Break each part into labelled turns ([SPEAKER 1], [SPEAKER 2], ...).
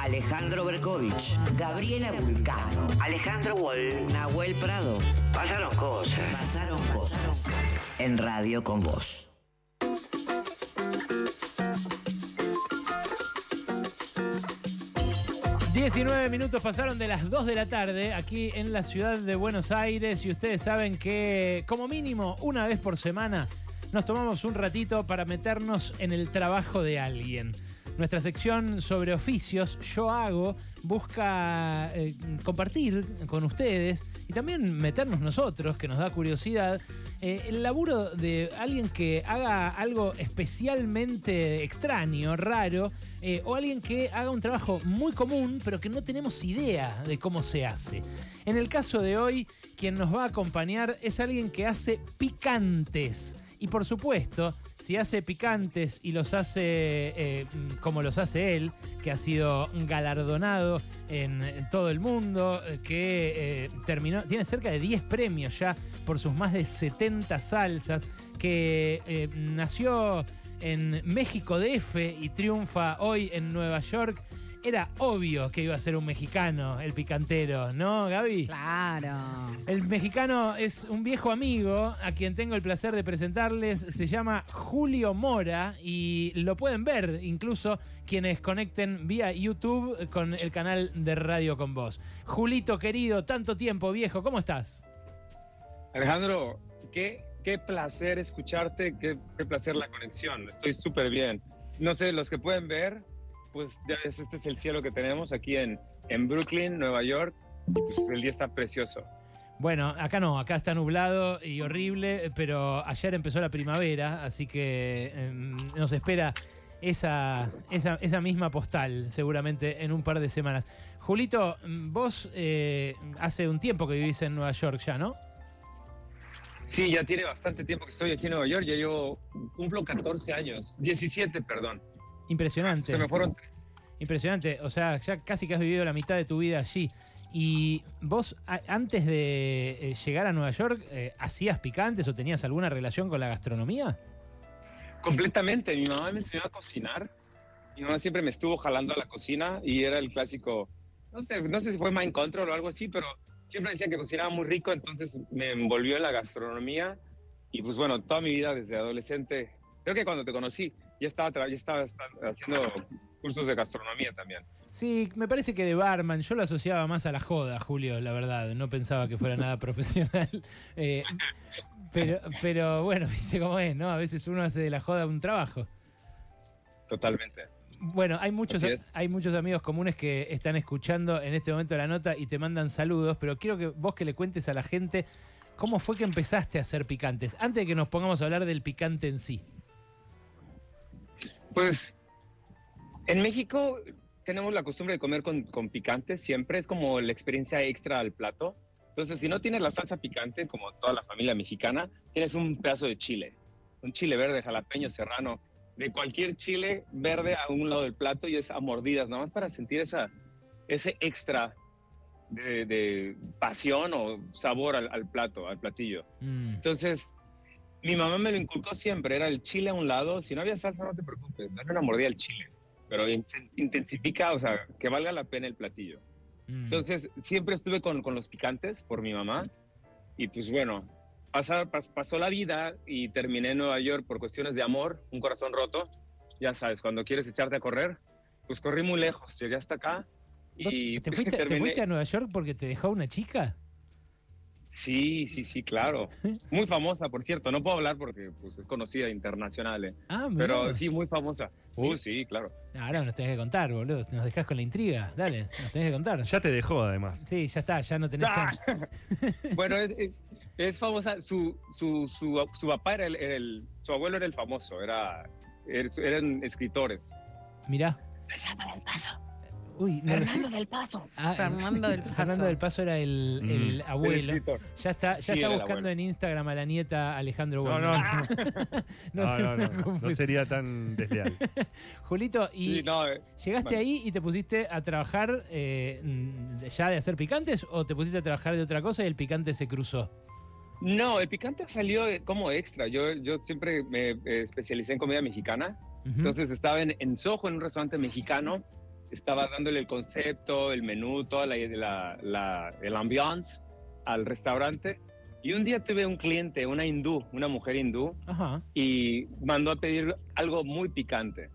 [SPEAKER 1] Alejandro Berkovich, Gabriela Vulcano,
[SPEAKER 2] Alejandro Wall.
[SPEAKER 1] Nahuel Prado.
[SPEAKER 2] Pasaron cosas.
[SPEAKER 1] Pasaron cosas. En Radio con Vos.
[SPEAKER 3] Diecinueve minutos pasaron de las 2 de la tarde aquí en la ciudad de Buenos Aires y ustedes saben que como mínimo una vez por semana nos tomamos un ratito para meternos en el trabajo de alguien. Nuestra sección sobre oficios, Yo Hago, busca eh, compartir con ustedes y también meternos nosotros, que nos da curiosidad, eh, el laburo de alguien que haga algo especialmente extraño, raro, eh, o alguien que haga un trabajo muy común, pero que no tenemos idea de cómo se hace. En el caso de hoy, quien nos va a acompañar es alguien que hace picantes. Y por supuesto, si hace picantes y los hace eh, como los hace él, que ha sido galardonado en, en todo el mundo, eh, que eh, terminó, tiene cerca de 10 premios ya por sus más de 70 salsas, que eh, nació en México DF y triunfa hoy en Nueva York. Era obvio que iba a ser un mexicano, el picantero, ¿no, Gaby?
[SPEAKER 4] Claro.
[SPEAKER 3] El mexicano es un viejo amigo a quien tengo el placer de presentarles. Se llama Julio Mora y lo pueden ver incluso quienes conecten vía YouTube con el canal de Radio con Vos. Julito querido, tanto tiempo viejo, ¿cómo estás?
[SPEAKER 5] Alejandro, qué, qué placer escucharte, qué, qué placer la conexión. Estoy súper bien. No sé, los que pueden ver, pues ya ves, este es el cielo que tenemos aquí en, en Brooklyn, Nueva York. Y pues el día está precioso.
[SPEAKER 3] Bueno, acá no, acá está nublado y horrible, pero ayer empezó la primavera, así que eh, nos espera esa, esa, esa misma postal seguramente en un par de semanas. Julito, vos eh, hace un tiempo que vivís en Nueva York ya, ¿no?
[SPEAKER 5] Sí, ya tiene bastante tiempo que estoy aquí en Nueva York. Ya llevo, cumplo 14 años, 17, perdón.
[SPEAKER 3] Impresionante.
[SPEAKER 5] Se me fueron tres.
[SPEAKER 3] Impresionante, o sea, ya casi que has vivido la mitad de tu vida allí. Y vos, antes de eh, llegar a Nueva York, eh, ¿hacías picantes o tenías alguna relación con la gastronomía?
[SPEAKER 5] Completamente. Mi mamá me enseñó a cocinar. Mi mamá siempre me estuvo jalando a la cocina y era el clásico, no sé, no sé si fue Mind Control o algo así, pero siempre decía que cocinaba muy rico, entonces me envolvió en la gastronomía y pues bueno, toda mi vida desde adolescente, creo que cuando te conocí ya estaba, ya estaba esta- haciendo cursos de gastronomía también.
[SPEAKER 3] Sí, me parece que de barman yo lo asociaba más a la joda, Julio, la verdad. No pensaba que fuera nada profesional. Eh, pero, pero bueno, viste cómo es, ¿no? A veces uno hace de la joda un trabajo.
[SPEAKER 5] Totalmente.
[SPEAKER 3] Bueno, hay muchos, hay muchos amigos comunes que están escuchando en este momento la nota y te mandan saludos, pero quiero que vos que le cuentes a la gente cómo fue que empezaste a hacer picantes, antes de que nos pongamos a hablar del picante en sí.
[SPEAKER 5] Pues en México tenemos la costumbre de comer con, con picante, siempre es como la experiencia extra al plato. Entonces, si no tienes la salsa picante, como toda la familia mexicana, tienes un pedazo de chile, un chile verde, jalapeño, serrano, de cualquier chile verde a un lado del plato y es a mordidas, nada más para sentir esa, ese extra de, de pasión o sabor al, al plato, al platillo.
[SPEAKER 3] Mm.
[SPEAKER 5] Entonces, mi mamá me lo inculcó siempre, era el chile a un lado, si no había salsa no te preocupes, dale una mordida al chile, pero in- intensifica, o sea, que valga la pena el platillo.
[SPEAKER 3] Mm.
[SPEAKER 5] Entonces, siempre estuve con, con los picantes por mi mamá y pues bueno, pasar, pas- pasó la vida y terminé en Nueva York por cuestiones de amor, un corazón roto, ya sabes, cuando quieres echarte a correr, pues corrí muy lejos, llegué hasta acá
[SPEAKER 3] ¿Vos
[SPEAKER 5] y
[SPEAKER 3] ¿Te, fuiste, te
[SPEAKER 5] terminé-
[SPEAKER 3] fuiste a Nueva York porque te dejó una chica?
[SPEAKER 5] Sí, sí, sí, claro. Muy famosa, por cierto. No puedo hablar porque pues, es conocida internacional. eh.
[SPEAKER 3] Ah, mirá
[SPEAKER 5] Pero sí, muy famosa. Uh, sí, claro.
[SPEAKER 3] Ahora nos tenés que contar, boludo. Nos dejás con la intriga. Dale, nos tenés que contar.
[SPEAKER 6] Ya te dejó, además.
[SPEAKER 3] Sí, ya está, ya no tenés
[SPEAKER 5] Ah.
[SPEAKER 3] chance.
[SPEAKER 5] bueno, es, es- es famosa. Su, su, su, su papá era el, el- Su abuelo era el famoso. Era, er- eran escritores.
[SPEAKER 3] Mirá. Uy, no lo sé.
[SPEAKER 2] del Paso.
[SPEAKER 3] Ah,
[SPEAKER 4] Fernando del Paso.
[SPEAKER 3] Fernando del Paso era el,
[SPEAKER 6] Mm.
[SPEAKER 3] el abuelo.
[SPEAKER 5] El.
[SPEAKER 3] Ya está, ya
[SPEAKER 5] Sí,
[SPEAKER 3] está buscando en Instagram a la nieta Alejandro
[SPEAKER 6] No,
[SPEAKER 3] Bueno.
[SPEAKER 6] no, no. No, no, no,
[SPEAKER 3] preocupes.
[SPEAKER 6] no sería tan desleal.
[SPEAKER 3] Julito, y
[SPEAKER 5] Sí, no, eh,
[SPEAKER 3] ¿llegaste
[SPEAKER 5] vale.
[SPEAKER 3] ahí y te pusiste a trabajar eh, mm, ya de hacer picantes o te pusiste a trabajar de otra cosa y el picante se cruzó?
[SPEAKER 5] no, el picante salió eh, como extra. Yo, yo siempre me especialicé en comida mexicana. Entonces estaba en, en Soho, en un restaurante mexicano, estaba dándole el concepto, el menú, toda la, la, la- el ambiance al restaurante. Y un día tuve un cliente, una hindú, una mujer hindú,
[SPEAKER 3] Ajá.
[SPEAKER 5] y mandó a pedir algo muy picante.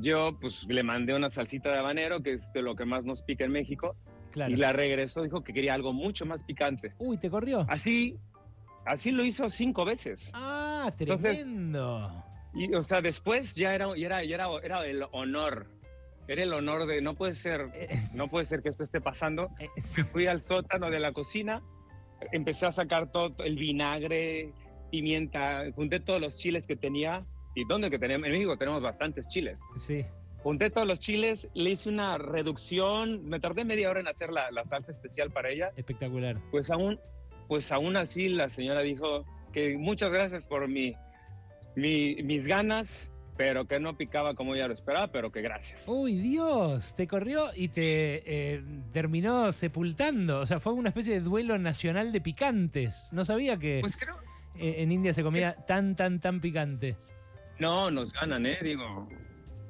[SPEAKER 5] Yo pues le mandé una salsita de habanero, que es de lo que más nos pica en México,
[SPEAKER 3] Claro.
[SPEAKER 5] y la regresó, dijo que quería algo mucho más picante.
[SPEAKER 3] Uy, ¿te corrió?
[SPEAKER 5] Así, así lo hizo cinco veces.
[SPEAKER 3] Ah,
[SPEAKER 5] Entonces-
[SPEAKER 3] tremendo.
[SPEAKER 5] Y, o sea, después ya era, ya era, ya era, era el honor. Era el honor de, no puede ser,
[SPEAKER 3] Eh,
[SPEAKER 5] no puede ser que esto esté pasando.
[SPEAKER 3] eh, sí.
[SPEAKER 5] Fui al sótano de la cocina, empecé a sacar todo el vinagre, pimienta, junté todos los chiles que tenía. ¿Y dónde que tenemos? En México tenemos bastantes chiles.
[SPEAKER 3] Sí.
[SPEAKER 5] Junté todos los chiles, le hice una reducción, me tardé media hora en hacer la, la salsa especial para ella.
[SPEAKER 3] Espectacular.
[SPEAKER 5] Pues aún, pues aún así la señora dijo que muchas gracias por mi, mi- mis ganas, pero que no picaba como ella lo esperaba, pero que gracias.
[SPEAKER 3] Uy, Dios, te corrió y te eh, terminó sepultando. O sea, fue una especie de duelo nacional de picantes. No sabía que
[SPEAKER 5] Pues creo,
[SPEAKER 3] eh, en India se comía tan, tan, tan picante.
[SPEAKER 5] no, nos ganan, ¿eh? Digo,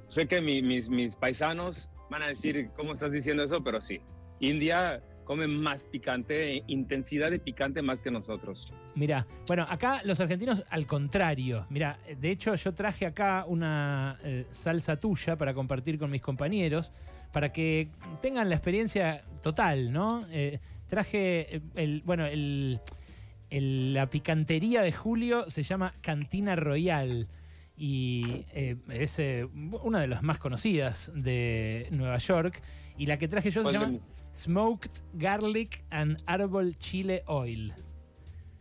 [SPEAKER 5] sé que mi- mis, mis paisanos van a decir, ¿cómo estás diciendo eso? Pero sí, India come más picante, eh, intensidad de picante más que nosotros.
[SPEAKER 3] Mira, bueno, acá los argentinos al contrario. Mira, de hecho yo traje acá una eh, salsa tuya para compartir con mis compañeros, para que tengan la experiencia total, ¿no? Eh, traje eh, el, bueno, el, el- la picantería de Julio se llama Cantina Royal y eh, es eh, una de las más conocidas de Nueva York. Y la que traje yo se
[SPEAKER 5] ¿Cuál de
[SPEAKER 3] llama
[SPEAKER 5] mis-
[SPEAKER 3] Smoked Garlic and Arbol Chile Oil.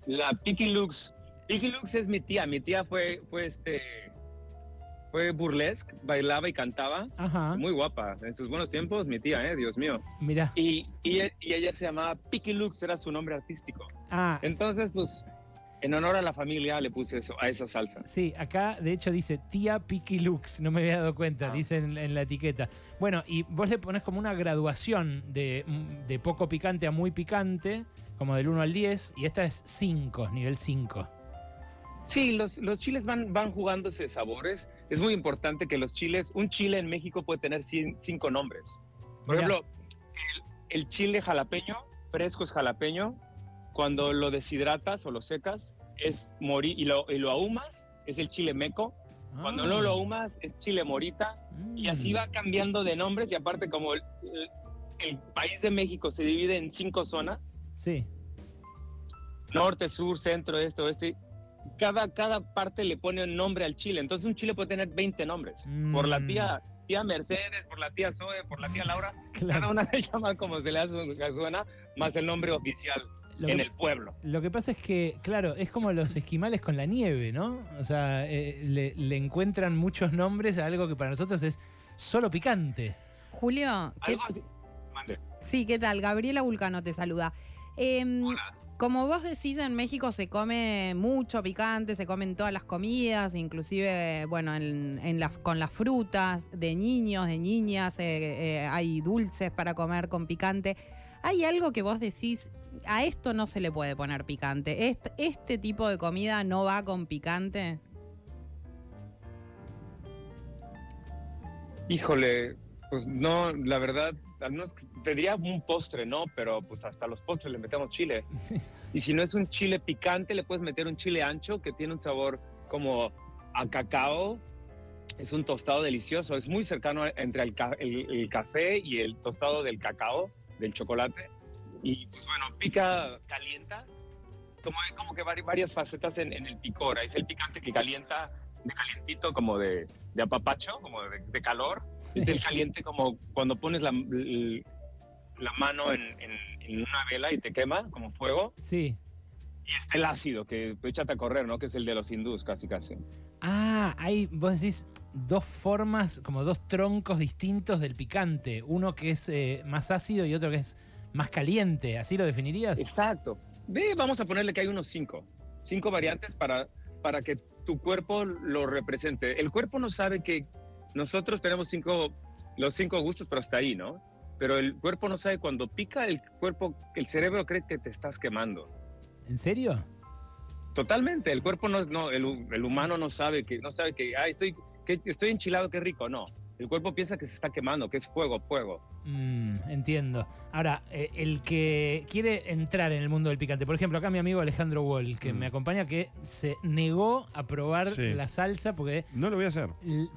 [SPEAKER 5] La Picky Lux. Picky Lux es mi tía. Mi tía fue, fue este, fue burlesque, bailaba y cantaba.
[SPEAKER 3] Ajá.
[SPEAKER 5] Muy guapa. En sus buenos tiempos, mi tía, eh, Dios mío.
[SPEAKER 3] Mira.
[SPEAKER 5] Y, y, y ella se llamaba Picky Lux, era su nombre artístico.
[SPEAKER 3] Ah,
[SPEAKER 5] Entonces, pues, en honor a la familia le puse eso, a esa salsa.
[SPEAKER 3] sí, acá de hecho dice tía Picky Lux, no me había dado cuenta,
[SPEAKER 5] Ah.
[SPEAKER 3] dice en, en la etiqueta. Bueno, y vos le pones como una graduación de, de poco picante a muy picante, como del 1 al 10, y esta es 5, nivel 5.
[SPEAKER 5] Sí, los, los chiles van, van jugándose sabores. Es muy importante que los chiles, un chile en México puede tener cin- cinco nombres. Por ejemplo, el, el chile jalapeño, fresco es jalapeño. Cuando lo deshidratas o lo secas, es mori y lo, y lo ahumas, es el chile meco. Cuando no lo ahumas, es chile morita. Y así
[SPEAKER 3] Mm.
[SPEAKER 5] va cambiando de nombres. Y aparte, como el, el- el país de México se divide en cinco zonas,
[SPEAKER 3] Sí,
[SPEAKER 5] norte, sur, centro, este, oeste. Cada, cada parte le pone un nombre al chile. Entonces un chile puede tener 20 nombres. Por la
[SPEAKER 3] Mm.
[SPEAKER 5] tía, tía Mercedes, por la tía Zoe, por la tía Laura. Cada
[SPEAKER 3] claro.
[SPEAKER 5] una le llama como se le hace suena, más el nombre oficial
[SPEAKER 3] Lo
[SPEAKER 5] en
[SPEAKER 3] que,
[SPEAKER 5] el pueblo.
[SPEAKER 3] lo que pasa es que, claro, es como los esquimales con la nieve, ¿no? O sea, eh, le, le encuentran muchos nombres a algo que para nosotros es solo picante.
[SPEAKER 4] Julio, ¿qué-
[SPEAKER 5] Algo así. Mande.
[SPEAKER 4] sí, ¿qué tal? Gabriela Vulcano te saluda. Em,
[SPEAKER 5] Hola.
[SPEAKER 4] como vos decís, en México se come mucho picante, se comen todas las comidas, inclusive, bueno, en, en las- con las frutas de niños, de niñas, eh, eh, hay dulces para comer con picante. ¿Hay algo que vos decís, a esto no se le puede poner picante? ¿Este, este tipo de comida no va con picante?
[SPEAKER 5] Híjole, pues no, la verdad, al menos que- te diría un postre, ¿no? Pero pues hasta los postres le metemos chile. Y si no es un chile picante, le puedes meter un chile ancho que tiene un sabor como a cacao. Es un tostado delicioso, es muy cercano entre el, ca- el- el café y el tostado del cacao, del chocolate. Y pues bueno, pica, calienta. Como hay como que vari- varias facetas en, en el picor. Es el picante que calienta de calientito, como de, de apapacho, como de, de calor. Es el caliente como cuando pones la, la mano en, en- en una vela y te quema como fuego.
[SPEAKER 3] Sí.
[SPEAKER 5] Y está el ácido, que échate a correr, ¿no? Que es el de los hindús, casi, casi.
[SPEAKER 3] Ah, hay, vos decís, dos formas, como dos troncos distintos del picante. Uno que es eh, más ácido y otro que es más caliente. ¿Así lo definirías?
[SPEAKER 5] Exacto. Ve, vamos a ponerle que hay unos cinco. Cinco variantes para, para que tu cuerpo lo represente. El cuerpo no sabe que nosotros tenemos cinco, los cinco gustos, pero hasta ahí, ¿no? Pero el cuerpo no sabe cuando pica, el cuerpo, el cerebro cree que te estás quemando.
[SPEAKER 3] ¿En serio?
[SPEAKER 5] Totalmente, el cuerpo no, no el, el humano no sabe que, no sabe que, ay, estoy, que estoy enchilado, qué rico. No, el cuerpo piensa que se está quemando, que es fuego, fuego.
[SPEAKER 3] Mm, entiendo. Ahora, eh, el que quiere entrar en el mundo del picante, por ejemplo, acá mi amigo Alejandro Wall, que
[SPEAKER 6] Mm.
[SPEAKER 3] me acompaña, que se negó a probar
[SPEAKER 6] Sí.
[SPEAKER 3] la salsa porque,
[SPEAKER 6] No lo voy a hacer.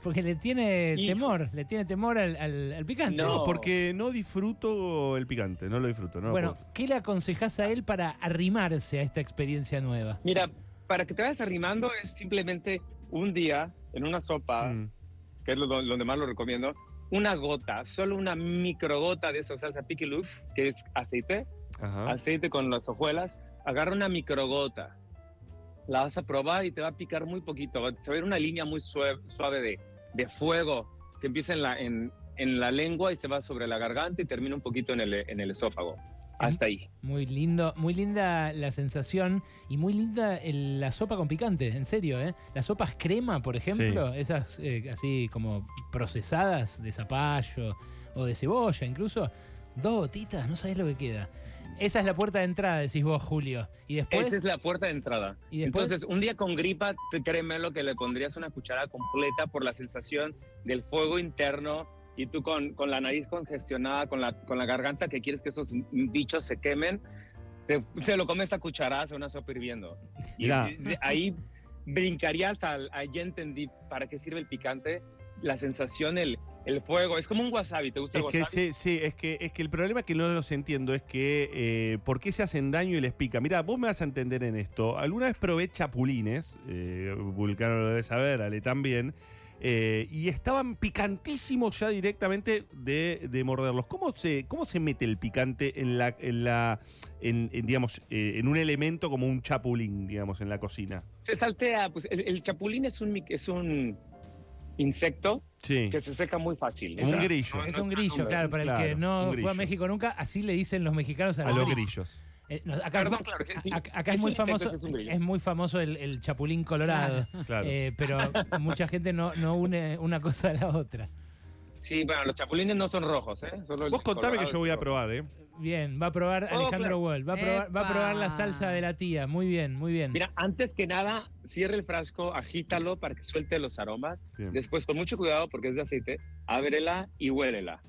[SPEAKER 3] porque le tiene
[SPEAKER 5] Hijo.
[SPEAKER 3] temor, le tiene temor al, al- al picante.
[SPEAKER 5] No.
[SPEAKER 6] No, porque no disfruto el picante, no lo disfruto. No
[SPEAKER 3] bueno. ¿qué le aconsejás a él para arrimarse a esta experiencia nueva?
[SPEAKER 5] Mira, para que te vayas arrimando es simplemente un día en una sopa,
[SPEAKER 6] Mm.
[SPEAKER 5] Que es lo, donde más lo recomiendo, una gota, solo una microgota de esa salsa Picky Lux, que es aceite,
[SPEAKER 6] Ajá.
[SPEAKER 5] aceite con las hojuelas, agarra una microgota, la vas a probar y te va a picar muy poquito, va a ver una línea muy suave, suave de, de fuego que empieza en la, en, en la lengua y se va sobre la garganta y termina un poquito en el, en el esófago. Hasta ahí.
[SPEAKER 3] Muy lindo, muy linda la sensación y muy linda el- la sopa con picante, en serio, ¿eh? Las sopas crema, por ejemplo, esas eh, así como procesadas de zapallo o de cebolla incluso, dos gotitas, no sabés lo que queda. Esa es la puerta de entrada, decís vos, Julio. Y después,
[SPEAKER 5] Esa es la puerta de entrada.
[SPEAKER 3] ¿Y?
[SPEAKER 5] Entonces, un día con gripa, te- créeme lo que le pondrías una cuchara completa por la sensación del fuego interno y tú con, con la nariz congestionada, con la, con la garganta que quieres que esos bichos se quemen, te, te lo comes a cucharazo, una sopa hirviendo. Y ahí brincaría hasta, ahí entendí para qué sirve el picante, la sensación, el, el fuego. Es como un wasabi, ¿te gusta
[SPEAKER 6] Es
[SPEAKER 5] el
[SPEAKER 6] que,
[SPEAKER 5] wasabi?
[SPEAKER 6] sí, sí, es que, es que el problema que no los entiendo es que eh, ¿por qué se hacen daño y les pica? Mira, vos me vas a entender en esto. Alguna vez probé chapulines, eh, Vulcano lo debe saber, Ale también, eh, y estaban picantísimos ya directamente de, de morderlos. ¿Cómo se, ¿Cómo se mete el picante en la, en la, en, en, digamos, eh, en un elemento como un chapulín, digamos, en la cocina?
[SPEAKER 5] Se saltea, pues el, el chapulín es un, mic- es un insecto
[SPEAKER 6] Sí.
[SPEAKER 5] que se seca muy fácil.
[SPEAKER 6] Como un grillo.
[SPEAKER 5] no-
[SPEAKER 3] es un grillo, claro, para el que no fue a. México nunca, así le dicen los mexicanos a,
[SPEAKER 6] A
[SPEAKER 3] los
[SPEAKER 6] los
[SPEAKER 3] grillos.
[SPEAKER 6] grillos.
[SPEAKER 3] Eh, no, acá
[SPEAKER 5] Perdón, claro, sí, sí.
[SPEAKER 3] acá-
[SPEAKER 5] Es
[SPEAKER 3] es muy famoso,
[SPEAKER 5] es
[SPEAKER 3] muy famoso el, el chapulín colorado,
[SPEAKER 6] Claro.
[SPEAKER 3] eh, pero mucha gente no, no une una cosa a la otra.
[SPEAKER 5] Sí, bueno, los chapulines no son rojos, ¿eh? Solo
[SPEAKER 6] Vos contame que yo voy a probar, ¿eh?
[SPEAKER 3] Bien, va a probar
[SPEAKER 5] Oh,
[SPEAKER 3] Alejandro
[SPEAKER 5] claro.
[SPEAKER 3] Wall, va a probar, va a probar la salsa de la tía, muy bien, muy bien.
[SPEAKER 5] Mira, antes que nada, cierra el frasco, agítalo para que suelte los aromas.
[SPEAKER 6] Bien.
[SPEAKER 5] Después, con mucho cuidado, porque es de aceite, ábrela y huélela.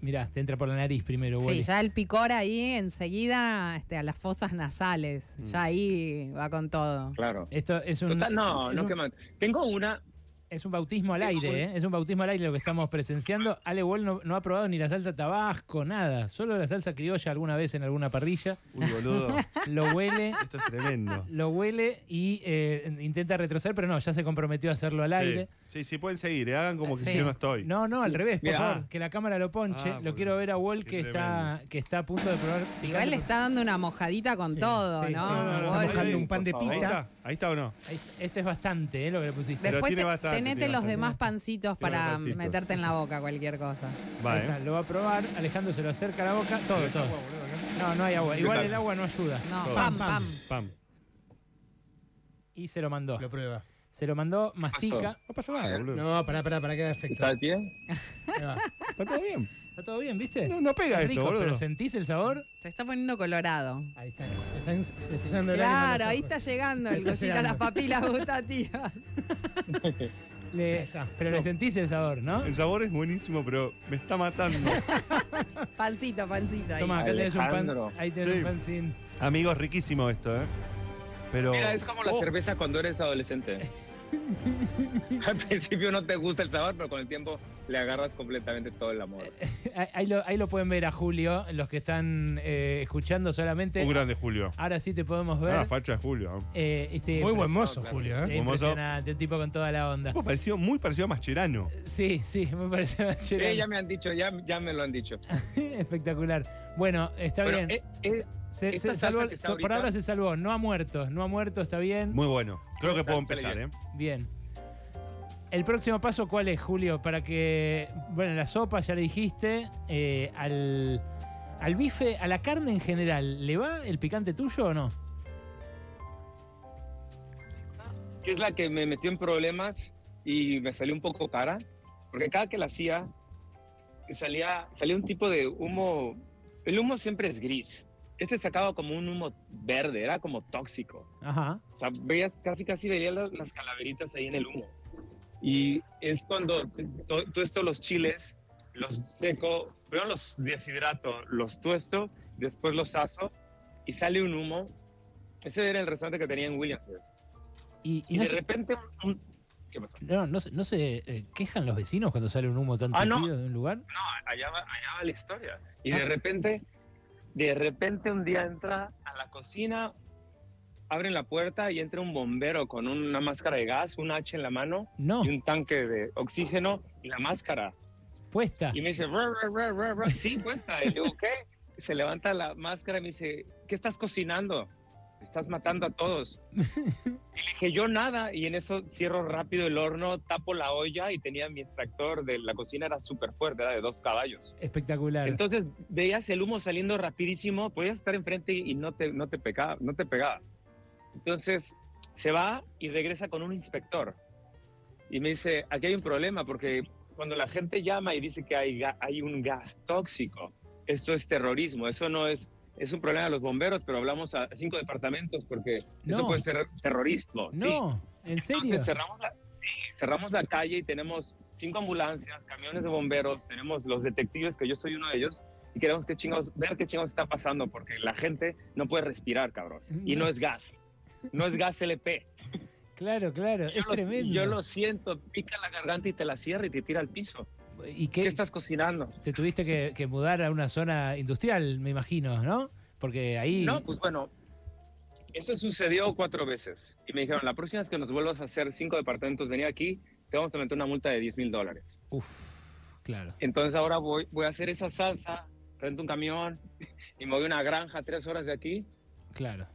[SPEAKER 3] Mirá, te entra por la nariz primero,
[SPEAKER 4] Sí,
[SPEAKER 3] Wally.
[SPEAKER 4] ya el picor ahí enseguida este, a las fosas nasales.
[SPEAKER 6] Mm.
[SPEAKER 4] Ya ahí va con todo.
[SPEAKER 5] Claro.
[SPEAKER 3] Esto es un,
[SPEAKER 5] Total, no,
[SPEAKER 3] es
[SPEAKER 5] no
[SPEAKER 3] un-
[SPEAKER 5] queman. Tengo una,
[SPEAKER 3] Es un bautismo al aire, ¿eh? Es un bautismo al aire lo que estamos presenciando. Ale Wall no, no ha probado ni la salsa tabasco, nada. Solo la salsa criolla alguna vez en alguna parrilla.
[SPEAKER 6] Uy, boludo.
[SPEAKER 3] Lo huele,
[SPEAKER 6] Esto es tremendo.
[SPEAKER 3] lo huele y eh, intenta retroceder, pero no, ya se comprometió a hacerlo al
[SPEAKER 6] Sí.
[SPEAKER 3] aire.
[SPEAKER 6] Sí, sí, pueden seguir, ¿eh? hagan como que
[SPEAKER 4] Sí.
[SPEAKER 6] yo no estoy.
[SPEAKER 3] No, no, al revés, por favor, que la cámara lo ponche.
[SPEAKER 6] Ah,
[SPEAKER 3] lo quiero ver a Wall que está, que está a punto de probar.
[SPEAKER 4] Igual le está dando una mojadita con
[SPEAKER 3] Sí,
[SPEAKER 4] todo,
[SPEAKER 3] sí,
[SPEAKER 4] ¿no?
[SPEAKER 3] sí, no, no,
[SPEAKER 4] Wall.
[SPEAKER 3] está mojando un pan de pita.
[SPEAKER 6] Está, ahí está o no.
[SPEAKER 3] Ese es bastante, ¿eh? Lo que le pusiste.
[SPEAKER 6] Pero
[SPEAKER 4] Después
[SPEAKER 6] tiene
[SPEAKER 4] te-
[SPEAKER 6] bastante,
[SPEAKER 4] tenete
[SPEAKER 6] tiene
[SPEAKER 4] los
[SPEAKER 6] bastante.
[SPEAKER 4] demás pancitos
[SPEAKER 6] Tiene
[SPEAKER 4] para
[SPEAKER 6] pancitos.
[SPEAKER 4] meterte en la boca cualquier cosa.
[SPEAKER 6] Va,
[SPEAKER 3] Ahí está,
[SPEAKER 6] ¿eh?
[SPEAKER 3] lo va a probar. Alejandro se lo acerca a la boca. Todo,
[SPEAKER 6] ¿Tenés
[SPEAKER 3] todo.
[SPEAKER 6] agua, boludo, acá?
[SPEAKER 3] No, no hay agua.
[SPEAKER 5] ¿Qué
[SPEAKER 3] Igual el agua no ayuda.
[SPEAKER 4] No,
[SPEAKER 6] Todo.
[SPEAKER 4] pam,
[SPEAKER 3] Pam,
[SPEAKER 4] pam.
[SPEAKER 6] Pam.
[SPEAKER 3] Y se lo mandó.
[SPEAKER 7] Lo prueba.
[SPEAKER 3] Se lo mandó, mastica.
[SPEAKER 6] No pasa nada, boludo.
[SPEAKER 7] No, pará, pará, para que haga efecto.
[SPEAKER 5] ¿está pie?
[SPEAKER 7] Va.
[SPEAKER 6] Está todo bien.
[SPEAKER 3] ¿Está todo bien, viste?
[SPEAKER 6] No, no pega
[SPEAKER 3] Está
[SPEAKER 6] esto,
[SPEAKER 3] rico,
[SPEAKER 6] boludo.
[SPEAKER 3] pero ¿sentís el sabor?
[SPEAKER 4] Se está poniendo colorado.
[SPEAKER 7] Ahí está. Se están- se está yendo lágrimas
[SPEAKER 4] Claro, ahí está llegando el
[SPEAKER 7] Está
[SPEAKER 4] cosita a las papilas gustativas.
[SPEAKER 3] Le- pero le sentís el sabor, ¿no?
[SPEAKER 6] El sabor es buenísimo, pero me está matando.
[SPEAKER 4] Pancito, pancito ahí.
[SPEAKER 3] Toma, acá tenés un pan.
[SPEAKER 5] Alejandro.
[SPEAKER 3] Ahí tenés
[SPEAKER 6] Sí.
[SPEAKER 3] un pan sin.
[SPEAKER 6] Amigos, riquísimo esto, ¿eh? Pero.
[SPEAKER 5] Mira, es como la
[SPEAKER 6] Oh,
[SPEAKER 5] cerveza cuando eres adolescente. Al principio no te gusta el sabor, pero con el tiempo le agarras completamente todo el amor.
[SPEAKER 3] Ahí, ahí lo, ahí lo pueden ver a Julio, los que están eh, escuchando solamente.
[SPEAKER 6] Un grande Julio.
[SPEAKER 3] Ahora sí te podemos ver.
[SPEAKER 6] Ah, facha de Julio.
[SPEAKER 3] Eh, sí,
[SPEAKER 7] Muy buen mozo,
[SPEAKER 5] claro.
[SPEAKER 7] Julio,
[SPEAKER 3] es
[SPEAKER 7] ¿eh?
[SPEAKER 6] Buen mozo.
[SPEAKER 3] Impresionante, un tipo con toda la onda.
[SPEAKER 6] Tipo, pareció, muy parecido a Mascherano.
[SPEAKER 3] Sí, sí, me pareció
[SPEAKER 5] Eh, ya me han dicho, ya, ya me lo han dicho.
[SPEAKER 3] espectacular. Bueno, está
[SPEAKER 5] Pero,
[SPEAKER 3] bien.
[SPEAKER 5] eh, eh,
[SPEAKER 3] Se, salvó,
[SPEAKER 5] que
[SPEAKER 3] por ahora se salvó, no ha muerto, no ha muerto, está bien.
[SPEAKER 6] Muy bueno. Creo que puedo empezar, ¿eh?
[SPEAKER 3] Bien. El próximo paso, ¿cuál es, Julio? Para que, bueno, la sopa, ya le dijiste, eh, al, al bife, a la carne en general, ¿le va el picante tuyo o no?
[SPEAKER 5] que es la que me metió en problemas y me salió un poco cara, porque cada que la hacía salía, salía un tipo de humo, el humo siempre es gris, este sacaba como un humo verde, era como tóxico,
[SPEAKER 3] Ajá.
[SPEAKER 5] o sea, veías, casi casi veías las, las calaveritas ahí en el humo. Y es cuando to- tuesto los chiles, los seco, primero los deshidrato, los tuesto, después los aso y sale un humo. Ese era el restaurante que tenía en Williamsburg.
[SPEAKER 3] Y, y
[SPEAKER 5] Y
[SPEAKER 3] no,
[SPEAKER 5] de
[SPEAKER 3] se,
[SPEAKER 5] repente... un- ¿Qué pasó?
[SPEAKER 3] no, no se- no se, eh, quejan los vecinos cuando sale un humo tan
[SPEAKER 5] Ah, no.
[SPEAKER 3] tupido de un lugar.
[SPEAKER 5] No, allá va, allá va la historia. Y
[SPEAKER 3] Ah.
[SPEAKER 5] de repente, de repente un día entra a la cocina, abren la puerta y entra un bombero con una máscara de gas, un H en la mano
[SPEAKER 3] No,
[SPEAKER 5] y un tanque de oxígeno y la máscara.
[SPEAKER 3] puesta.
[SPEAKER 5] Y me dice, sí, cuesta. Y digo, ¿qué? Se levanta la máscara y me dice, ¿qué estás cocinando? Estás matando a todos. Y le dije, yo nada. Y en eso cierro rápido el horno, tapo la olla y tenía mi extractor de la cocina, era súper fuerte, era de dos caballos.
[SPEAKER 3] Espectacular.
[SPEAKER 5] Entonces veías el humo saliendo rapidísimo, podías estar enfrente y no te, no te, pegaba, no te pegaba. Entonces se va y regresa con un inspector. Y me dice, aquí hay un problema porque cuando la gente llama y dice que hay, hay un gas tóxico, esto es terrorismo, eso no es, es un problema de los bomberos, pero hablamos a cinco departamentos porque
[SPEAKER 3] No.
[SPEAKER 5] eso puede ser terrorismo. sí.
[SPEAKER 3] no, ¿en serio?
[SPEAKER 5] Entonces cerramos la, sí, cerramos la calle y tenemos cinco ambulancias, camiones de bomberos, tenemos los detectives, que yo soy uno de ellos, y queremos que chingados, ver qué chingados está pasando, porque la gente no puede respirar, cabrón. Y no es gas, no es gas LP.
[SPEAKER 3] Claro, claro,
[SPEAKER 5] Yo
[SPEAKER 3] es
[SPEAKER 5] lo,
[SPEAKER 3] tremendo.
[SPEAKER 5] yo lo siento, pica la garganta y te la cierra y te tira al piso.
[SPEAKER 3] ¿Y
[SPEAKER 5] ¿Qué,
[SPEAKER 3] qué,
[SPEAKER 5] estás cocinando?
[SPEAKER 3] te tuviste que, que mudar a una zona industrial, me imagino, ¿no? Porque ahí...
[SPEAKER 5] No, pues bueno, eso sucedió cuatro veces. Y me dijeron, la próxima vez que nos vuelvas a hacer cinco departamentos, vení aquí, te vamos a meter una multa de 10 mil dólares.
[SPEAKER 3] Uf, claro.
[SPEAKER 5] Entonces ahora voy, voy a hacer esa salsa, rento un camión y me voy a una granja tres horas de aquí
[SPEAKER 3] Claro.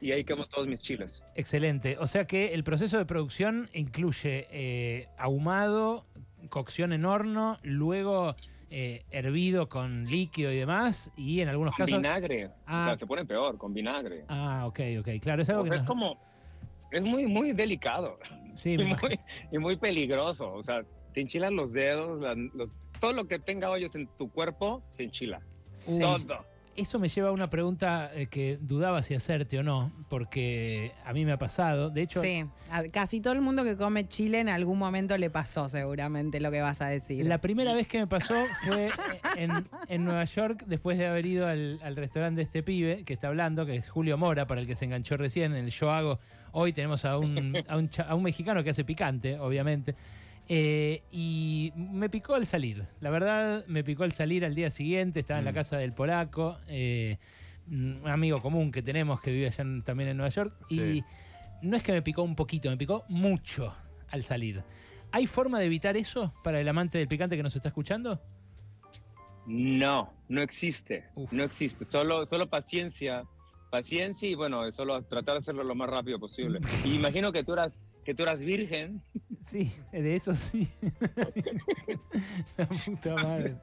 [SPEAKER 5] y ahí quemo todos mis chiles.
[SPEAKER 3] Excelente. O sea que el proceso de producción incluye eh, ahumado, cocción en horno, luego eh, hervido con líquido y demás, y en algunos
[SPEAKER 5] Con
[SPEAKER 3] casos...
[SPEAKER 5] vinagre.
[SPEAKER 3] Ah.
[SPEAKER 5] O sea, se pone peor, con vinagre.
[SPEAKER 3] Ah, ok, ok. Claro, es algo
[SPEAKER 5] O
[SPEAKER 3] que
[SPEAKER 5] es
[SPEAKER 3] nos-
[SPEAKER 5] como, es muy, muy delicado
[SPEAKER 3] Sí,
[SPEAKER 5] y muy, y muy peligroso. O sea, te enchilan los dedos, la- los- todo lo que tenga hoyos en tu cuerpo se enchila.
[SPEAKER 4] Sí.
[SPEAKER 5] Todo.
[SPEAKER 3] Eso me lleva a una pregunta eh, que dudaba si hacerte o no, porque a mí me ha pasado. De hecho,
[SPEAKER 4] Sí, a casi todo el mundo que come chile en algún momento le pasó seguramente lo que vas a decir.
[SPEAKER 3] La primera vez que me pasó fue en, en Nueva York, después de haber ido al, al restaurante de este pibe que está hablando, que es Julio Mora, para el que se enganchó recién en el Yo Hago. Hoy tenemos a un, a un, a un mexicano que hace picante, obviamente. Eh, y me picó al salir. La verdad, me picó al salir al día siguiente. Estaba en la casa del polaco, eh, un amigo común que tenemos que vive allá en- también en Nueva York.
[SPEAKER 6] Sí.
[SPEAKER 3] Y no es que me picó un poquito, me picó mucho al salir. ¿Hay forma de evitar eso para el amante del picante que nos está escuchando?
[SPEAKER 5] No, no existe.
[SPEAKER 3] Uf.
[SPEAKER 5] No existe. Solo, solo paciencia. Paciencia y bueno, solo tratar de hacerlo lo más rápido posible. Y imagino que tú eras, que tú eras virgen.
[SPEAKER 3] Sí, de eso sí. la puta madre.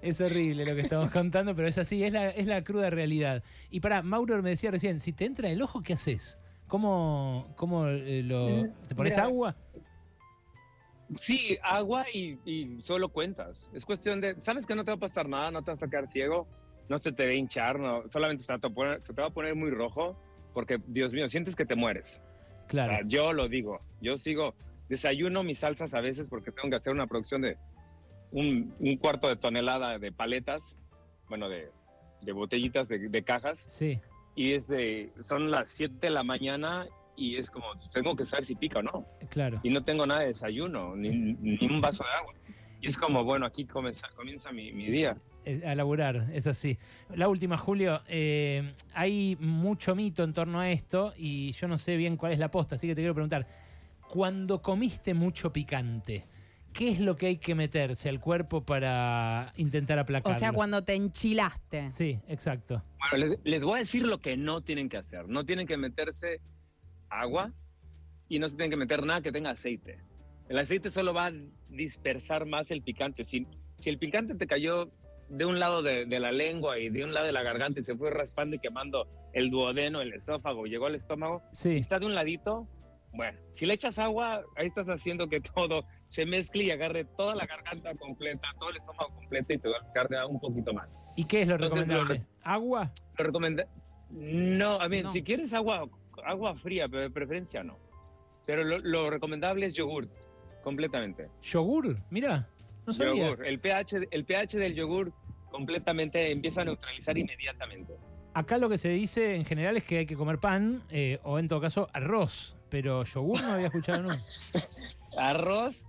[SPEAKER 3] Es horrible lo que estamos contando, pero es así, es la, es la cruda realidad. Y para, Mauro me decía recién, si te entra el ojo, ¿qué haces? ¿Cómo, cómo eh, lo... ¿Te pones
[SPEAKER 5] Mira.
[SPEAKER 3] agua?
[SPEAKER 5] Sí, agua y, y solo cuentas. Es cuestión de, sabes que no te va a pasar nada, no te vas a quedar ciego, no se te va a hinchar, no, solamente se, te va a poner, se te va a poner muy rojo porque, Dios mío, sientes que te mueres. O
[SPEAKER 3] Claro.
[SPEAKER 5] sea, yo lo digo, yo sigo, desayuno mis salsas a veces porque tengo que hacer una producción de un, un cuarto de tonelada de paletas, bueno, de, de botellitas de, de cajas,
[SPEAKER 3] Sí,
[SPEAKER 5] y es de, son las 7 de la mañana y es como, tengo que saber si pica o no
[SPEAKER 3] claro.
[SPEAKER 5] y no tengo nada de desayuno, ni, ni un vaso de agua. Y es como, bueno, aquí comienza, comienza mi, mi día.
[SPEAKER 3] Eh, A laburar, es así. La última, Julio, eh, hay mucho mito en torno a esto y yo no sé bien cuál es la posta, así que te quiero preguntar, cuando comiste mucho picante, ¿qué es lo que hay que meterse al cuerpo para intentar
[SPEAKER 4] o
[SPEAKER 3] aplacarlo?
[SPEAKER 4] sea, cuando te enchilaste.
[SPEAKER 3] Sí, exacto.
[SPEAKER 5] Bueno, les, les voy a decir lo que no tienen que hacer. No tienen que meterse agua y no se tienen que meter nada que tenga aceite. El aceite solo va a dispersar más el picante. Si, si el picante te cayó de un lado de, de la lengua y de un lado de la garganta y se fue raspando y quemando el duodeno, el esófago, llegó al estómago,
[SPEAKER 3] Sí,
[SPEAKER 5] está de un ladito, bueno, si le echas agua, ahí estás haciendo que todo se mezcle y agarre toda la garganta completa, todo el estómago completo y te va a de un poquito más.
[SPEAKER 3] ¿y qué es lo
[SPEAKER 5] Entonces,
[SPEAKER 3] recomendable? ¿Agua?
[SPEAKER 5] Lo recomenda... No, a ver,
[SPEAKER 4] No.
[SPEAKER 5] si quieres agua, agua fría, pero de preferencia no. Pero lo, lo recomendable es yogurt. completamente.
[SPEAKER 3] ¿Yogur? Mira, no sabía.
[SPEAKER 5] Yogur. El pH, el pH del yogur completamente empieza a neutralizar inmediatamente.
[SPEAKER 3] Acá lo que se dice en general es que hay que comer pan eh, o en todo caso arroz, pero yogur no había escuchado nunca.
[SPEAKER 5] Arroz,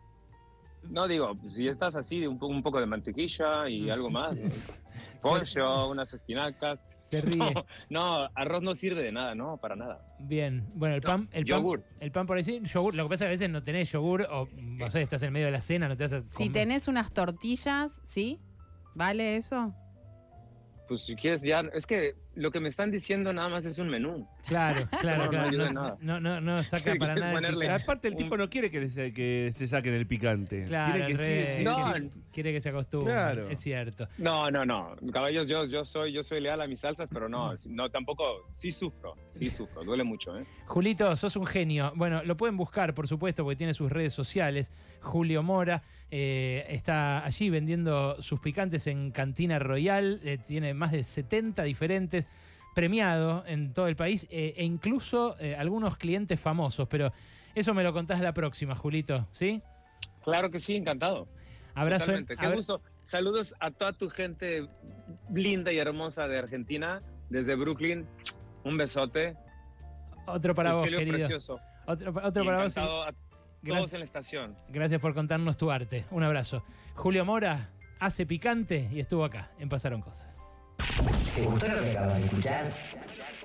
[SPEAKER 5] no digo, si estás así, un, po- un poco de mantequilla y algo más. Pollo, unas espinacas.
[SPEAKER 3] Se ríe.
[SPEAKER 5] No, no, arroz no sirve de nada, no, para nada.
[SPEAKER 3] Bien, bueno, el pan, el pan,
[SPEAKER 5] yogur.
[SPEAKER 3] el pan por ahí sí, yogur. Lo que pasa es que a veces no tenés yogur o, no sé, estás en medio de la cena, no te vas a
[SPEAKER 4] Si tenés unas tortillas, ¿sí? ¿Vale eso?
[SPEAKER 5] Pues si quieres ya, es que lo que me están diciendo nada más es un menú.
[SPEAKER 3] Claro, claro,
[SPEAKER 5] No, no
[SPEAKER 3] claro.
[SPEAKER 5] ayuda
[SPEAKER 3] No,
[SPEAKER 5] nada.
[SPEAKER 3] no, no, no saca para nada.
[SPEAKER 6] Aparte, el tipo no quiere que, se- que se saquen el picante.
[SPEAKER 3] Claro,
[SPEAKER 6] quiere que
[SPEAKER 3] al
[SPEAKER 6] sí,
[SPEAKER 3] revés.
[SPEAKER 6] sí,
[SPEAKER 5] No,
[SPEAKER 6] sí.
[SPEAKER 3] Quiere que se acostumbre.
[SPEAKER 6] Claro.
[SPEAKER 3] Es cierto.
[SPEAKER 5] No, no, no. Caballos, yo, yo soy, yo soy leal a mis salsas, pero no, no, tampoco, sí sufro, sí sufro, duele mucho, ¿eh?
[SPEAKER 3] Julito, sos un genio. Bueno, lo pueden buscar, por supuesto, porque tiene sus redes sociales. Julio Mora eh, está allí vendiendo sus picantes en Cantina Royal. eh, tiene más de 70 diferentes, premiado en todo el país eh, e incluso eh, algunos clientes famosos. Pero eso me lo contás la próxima, Julito, ¿sí?
[SPEAKER 5] Claro que sí, encantado.
[SPEAKER 3] Abrazo. en-.
[SPEAKER 5] Qué
[SPEAKER 3] abra-
[SPEAKER 5] gusto. Saludos a toda tu gente linda y hermosa de Argentina, desde Brooklyn. Un besote.
[SPEAKER 3] otro para vos, querido.
[SPEAKER 5] precioso.
[SPEAKER 3] Otro, otro para vos. y-
[SPEAKER 5] a
[SPEAKER 3] Gracias.
[SPEAKER 5] todos en la estación.
[SPEAKER 3] Gracias por contarnos tu arte. Un abrazo. Julio Mora hace picante y estuvo acá en Pasaron Cosas.
[SPEAKER 1] ¿Te gustó lo que acabas de escuchar?